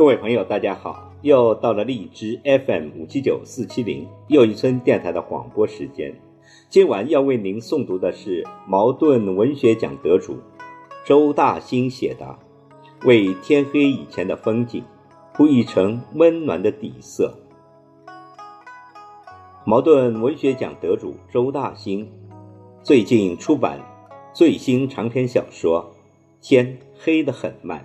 各位朋友，大家好！又到了荔枝 FM 五七九四七零又一村电台的广播时间。今晚要为您诵读的是茅盾文学奖得主周大兴写的《为天黑以前的风景铺一层温暖的底色》。茅盾文学奖得主周大兴最近出版最新长篇小说《天黑得很慢》。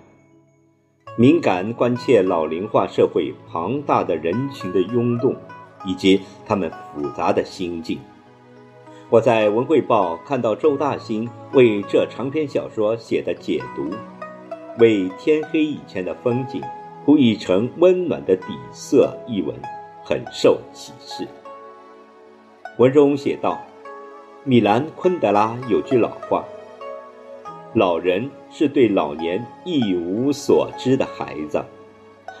敏感关切老龄化社会庞大的人群的涌动，以及他们复杂的心境。我在文汇报看到周大兴为这长篇小说写的解读，为天黑以前的风景铺一层温暖的底色一文，很受启示。文中写道：“米兰昆德拉有句老话。”老人是对老年一无所知的孩子，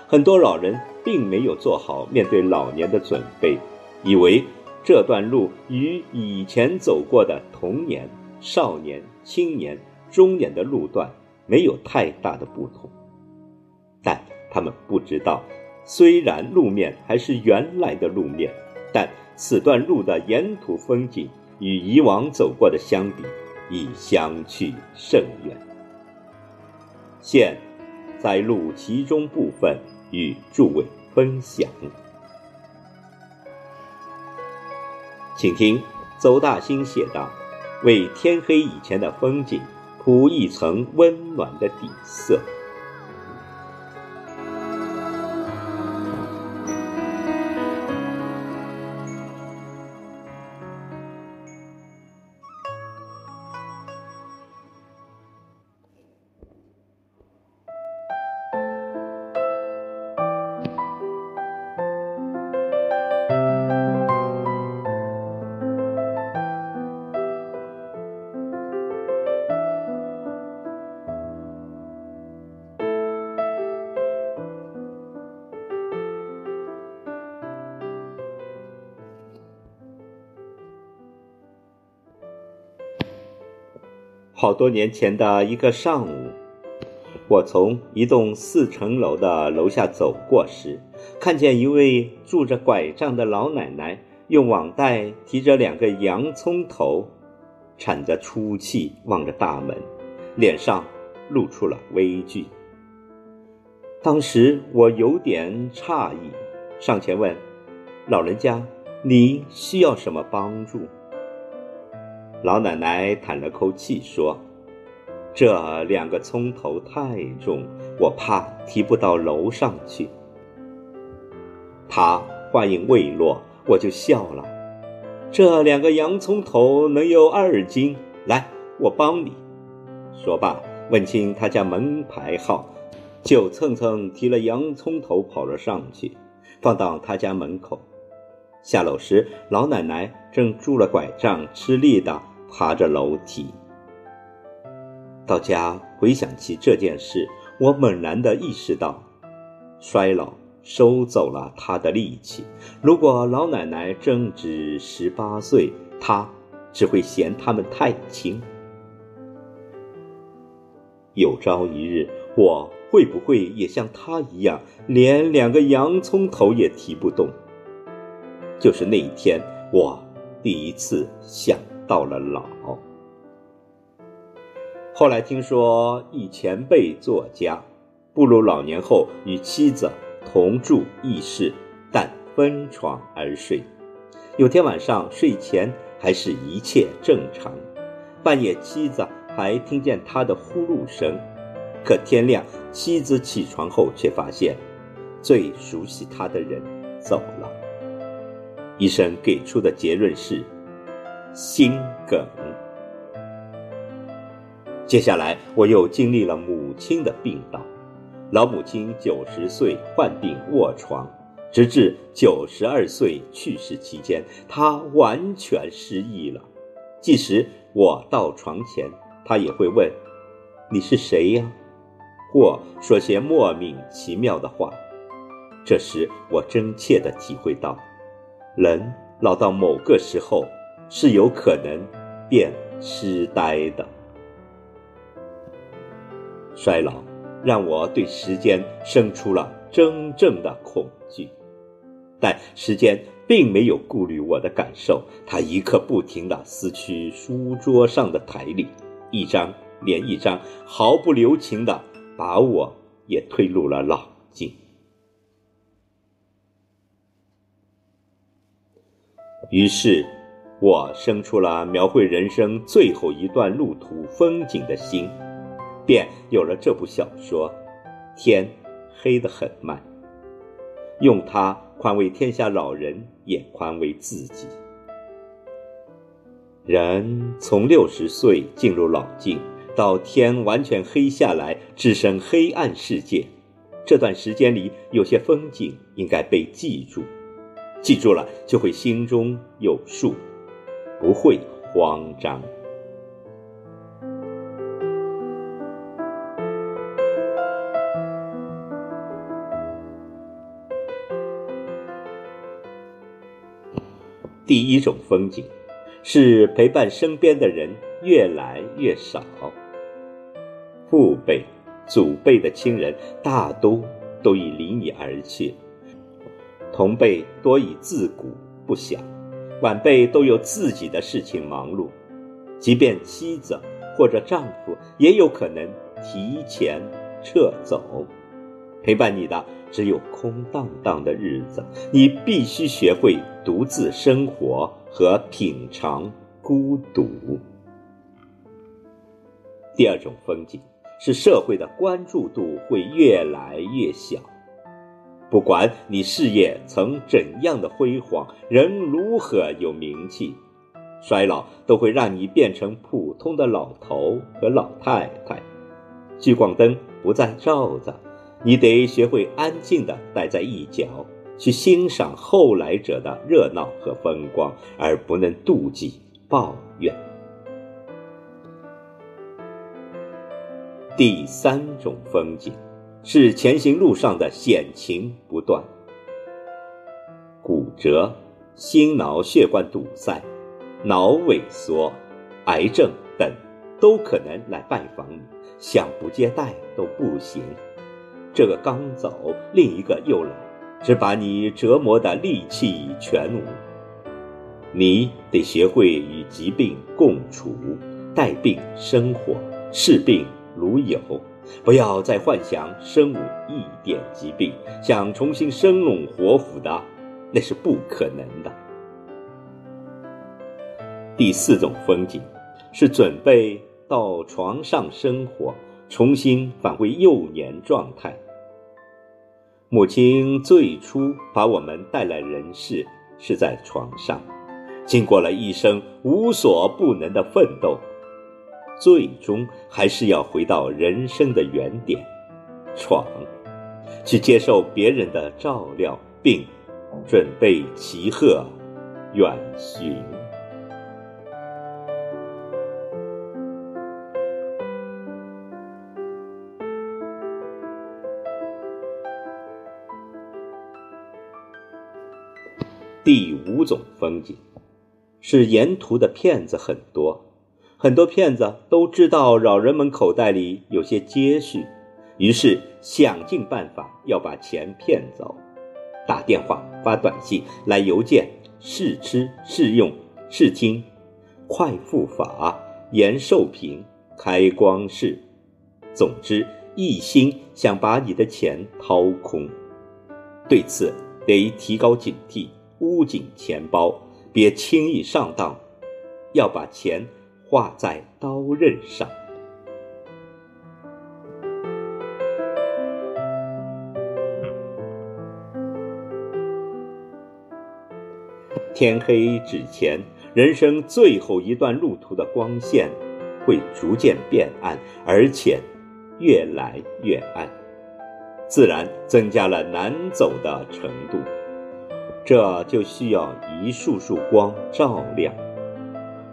很多老人并没有做好面对老年的准备，以为这段路与以前走过的童年、少年、青年、中年的路段没有太大的不同，但他们不知道，虽然路面还是原来的路面，但此段路的沿途风景与以往走过的相比。已相去甚远。现在录其中部分与诸位分享，请听邹大兴写道：“为天黑以前的风景铺一层温暖的底色。”好多年前的一个上午，我从一栋四层楼的楼下走过时，看见一位拄着拐杖的老奶奶用网袋提着两个洋葱头，喘着粗气望着大门，脸上露出了微惧。当时我有点诧异，上前问：“老人家，您需要什么帮助？”老奶奶叹了口气说：“这两个葱头太重，我怕提不到楼上去。”她话音未落，我就笑了：“这两个洋葱头能有二斤，来，我帮你。”说罢，问清他家门牌号，就蹭蹭提了洋葱头跑了上去，放到他家门口。下楼时，老奶奶正拄了拐杖，吃力地爬着楼梯。到家回想起这件事，我猛然的意识到，衰老收走了她的力气。如果老奶奶正值十八岁，她只会嫌他们太轻。有朝一日，我会不会也像她一样，连两个洋葱头也提不动？就是那一天，我第一次想到了老。后来听说一前辈作家，步入老年后与妻子同住一室，但分床而睡。有天晚上睡前还是一切正常，半夜妻子还听见他的呼噜声。可天亮，妻子起床后却发现，最熟悉他的人走了。医生给出的结论是心梗。接下来，我又经历了母亲的病倒。老母亲九十岁患病卧床，直至九十二岁去世期间，她完全失忆了。即使我到床前，她也会问：“你是谁呀？”或说些莫名其妙的话。这时，我真切地体会到。人老到某个时候，是有可能变痴呆的。衰老让我对时间生出了真正的恐惧。但时间并没有顾虑我的感受，它一刻不停地撕去书桌上的台历，一张连一张，毫不留情地把我也推入了老境。于是，我生出了描绘人生最后一段路途风景的心，便有了这部小说。天黑得很慢，用它宽慰天下老人，也宽慰自己。人从六十岁进入老境，到天完全黑下来，置身黑暗世界，这段时间里，有些风景应该被记住。记住了，就会心中有数，不会慌张。第一种风景，是陪伴身边的人越来越少，父辈、祖辈的亲人大都都已离你而去。同辈多已自古不详，晚辈都有自己的事情忙碌，即便妻子或者丈夫也有可能提前撤走，陪伴你的只有空荡荡的日子。你必须学会独自生活和品尝孤独。第二种风景是社会的关注度会越来越小。不管你事业曾怎样的辉煌，人如何有名气，衰老都会让你变成普通的老头和老太太。聚光灯不再照着，你得学会安静地待在一角，去欣赏后来者的热闹和风光，而不能妒忌抱怨。第三种风景。是前行路上的险情不断，骨折、心脑血管堵塞、脑萎缩、癌症等，都可能来拜访你，想不接待都不行。这个刚走，另一个又来，只把你折磨的力气全无。你得学会与疾病共处，带病生活，视病如友。不要再幻想身无一点疾病，想重新生龙活虎的，那是不可能的。第四种风景，是准备到床上生活，重新返回幼年状态。母亲最初把我们带来人世，是在床上，经过了一生无所不能的奋斗。最终还是要回到人生的原点，闯，去接受别人的照料，并准备骑鹤远行。第五种风景，是沿途的骗子很多。很多骗子都知道老人们口袋里有些积蓄，于是想尽办法要把钱骗走，打电话、发短信、来邮件，试吃、试用、试听，快付法、延寿品、开光式，总之一心想把你的钱掏空。对此得提高警惕，捂紧钱包，别轻易上当，要把钱。画在刀刃上。天黑之前，人生最后一段路途的光线会逐渐变暗，而且越来越暗，自然增加了难走的程度。这就需要一束束光照亮。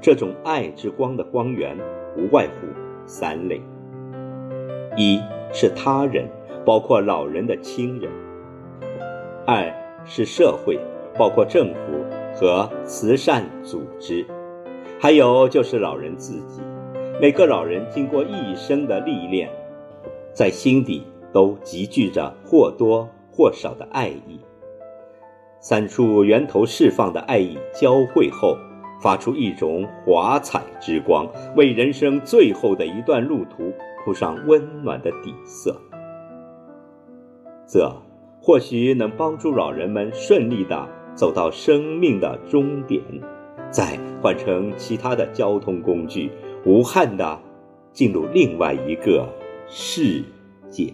这种爱之光的光源，无外乎三类：一是他人，包括老人的亲人；二是社会，包括政府和慈善组织；还有就是老人自己。每个老人经过一生的历练，在心底都集聚着或多或少的爱意。三处源头释放的爱意交汇后，发出一种华彩之光，为人生最后的一段路途铺上温暖的底色。这或许能帮助老人们顺利地走到生命的终点，再换成其他的交通工具，无憾地进入另外一个世界。